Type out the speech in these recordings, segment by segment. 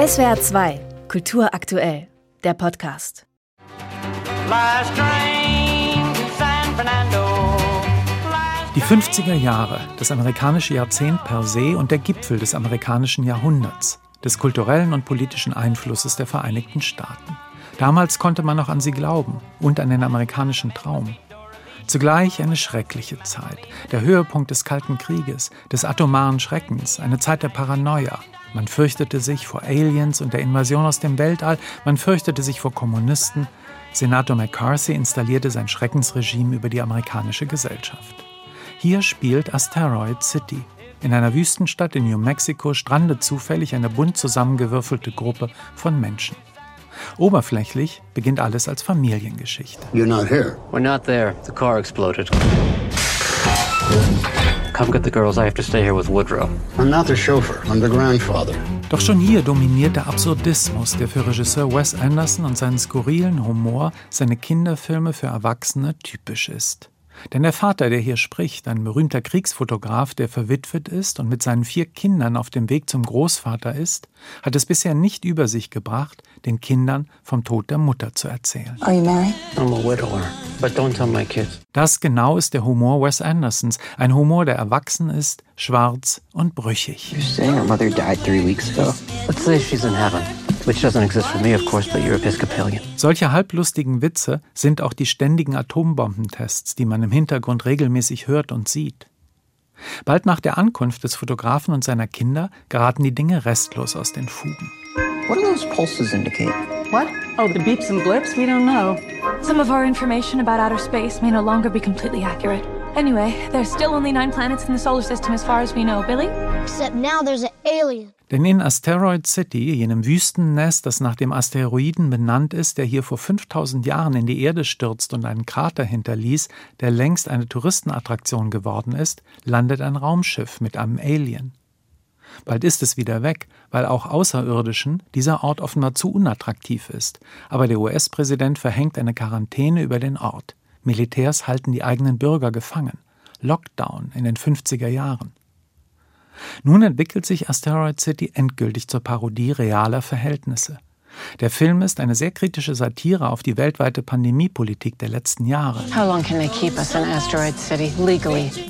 SWR 2, Kultur aktuell, der Podcast. Die 50er Jahre, das amerikanische Jahrzehnt per se und der Gipfel des amerikanischen Jahrhunderts, des kulturellen und politischen Einflusses der Vereinigten Staaten. Damals konnte man noch an sie glauben und an den amerikanischen Traum. Zugleich eine schreckliche Zeit, der Höhepunkt des Kalten Krieges, des atomaren Schreckens, eine Zeit der Paranoia. Man fürchtete sich vor Aliens und der Invasion aus dem Weltall, man fürchtete sich vor Kommunisten. Senator McCarthy installierte sein Schreckensregime über die amerikanische Gesellschaft. Hier spielt Asteroid City. In einer Wüstenstadt in New Mexico strandet zufällig eine bunt zusammengewürfelte Gruppe von Menschen. Oberflächlich beginnt alles als Familiengeschichte. You're not here. We're not there. The car exploded. Come get the girls. I have to stay here with Woodrow. I'm not the chauffeur. I'm the grandfather. Doch schon hier dominiert der Absurdismus, der für Regisseur Wes Anderson und seinen skurrilen Humor seine Kinderfilme für Erwachsene typisch ist. Denn der Vater, der hier spricht, ein berühmter Kriegsfotograf, der verwitwet ist und mit seinen vier Kindern auf dem Weg zum Großvater ist, hat es bisher nicht über sich gebracht, den Kindern vom Tod der Mutter zu erzählen. Are you married? I'm a widower, but don't tell my kids. Das genau ist der Humor Wes Andersons, ein Humor, der erwachsen ist, schwarz und brüchig. You're saying her mother died three weeks ago? Let's say she's in heaven. Which doesn't exist for me, of course, but you're Episcopalian. Solche halblustigen Witze sind auch die ständigen Atombombentests, die man im Hintergrund regelmäßig hört und sieht. Bald nach der Ankunft des Fotografen und seiner Kinder geraten die Dinge restlos aus den Fugen. What do those pulses indicate? What? Oh, the beeps and blips? We don't know. Some of our information about outer space may no longer be completely accurate. Anyway, there's still only nine planets in the solar system as far as we know, Billy. Except now there's an alien. Denn in Asteroid City, jenem Wüstennest, das nach dem Asteroiden benannt ist, der hier vor 5000 Jahren in die Erde stürzt und einen Krater hinterließ, der längst eine Touristenattraktion geworden ist, landet ein Raumschiff mit einem Alien. Bald ist es wieder weg, weil auch Außerirdischen dieser Ort offenbar zu unattraktiv ist. Aber der US-Präsident verhängt eine Quarantäne über den Ort. Militärs halten die eigenen Bürger gefangen. Lockdown in den 50er Jahren. Nun entwickelt sich Asteroid City endgültig zur Parodie realer Verhältnisse. Der Film ist eine sehr kritische Satire auf die weltweite Pandemiepolitik der letzten Jahre.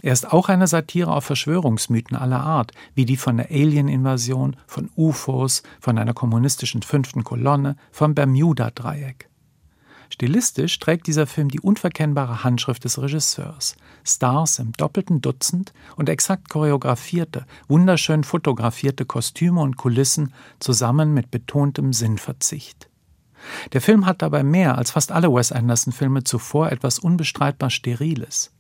Er ist auch eine Satire auf Verschwörungsmythen aller Art, wie die von der Alien-Invasion, von UFOs, von einer kommunistischen fünften Kolonne, vom Bermuda-Dreieck. Stilistisch trägt dieser Film die unverkennbare Handschrift des Regisseurs. Stars im doppelten Dutzend und exakt choreografierte, wunderschön fotografierte Kostüme und Kulissen zusammen mit betontem Sinnverzicht. Der Film hat dabei mehr als fast alle Wes Anderson-Filme zuvor etwas unbestreitbar Steriles.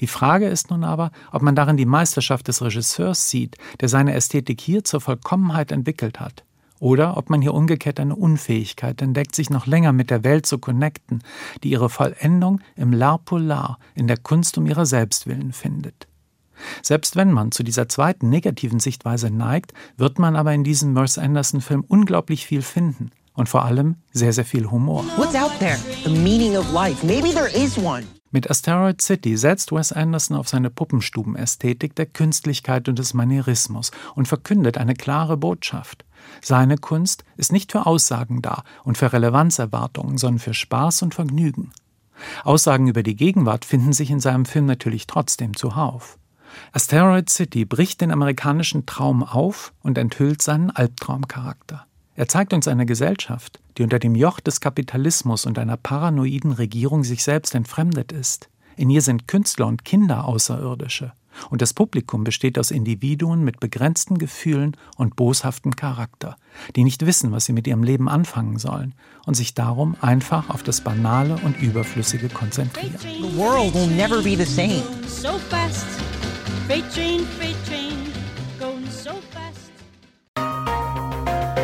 Die Frage ist nun aber, ob man darin die Meisterschaft des Regisseurs sieht, der seine Ästhetik hier zur Vollkommenheit entwickelt hat. Oder ob man hier umgekehrt eine Unfähigkeit entdeckt, sich noch länger mit der Welt zu connecten, die ihre Vollendung im L'art polar, in der Kunst um ihrer Selbstwillen findet. Selbst wenn man zu dieser zweiten negativen Sichtweise neigt, wird man aber in diesem Wes Anderson-Film unglaublich viel finden. Und vor allem sehr, sehr viel Humor. What's out there? The meaning of life. Maybe there is one. Mit Asteroid City setzt Wes Anderson auf seine Puppenstubenästhetik der Künstlichkeit und des Manierismus und verkündet eine klare Botschaft. Seine Kunst ist nicht für Aussagen da und für Relevanzerwartungen, sondern für Spaß und Vergnügen. Aussagen über die Gegenwart finden sich in seinem Film natürlich trotzdem zuhauf. Asteroid City bricht den amerikanischen Traum auf und enthüllt seinen Albtraumcharakter. Er zeigt uns eine Gesellschaft, die unter dem Joch des Kapitalismus und einer paranoiden Regierung sich selbst entfremdet ist. In ihr sind Künstler und Kinder Außerirdische. Und das Publikum besteht aus Individuen mit begrenzten Gefühlen und boshaftem Charakter, die nicht wissen, was sie mit ihrem Leben anfangen sollen und sich darum einfach auf das Banale und Überflüssige konzentrieren. The world will never be the same. So fast. Freight train, freight train,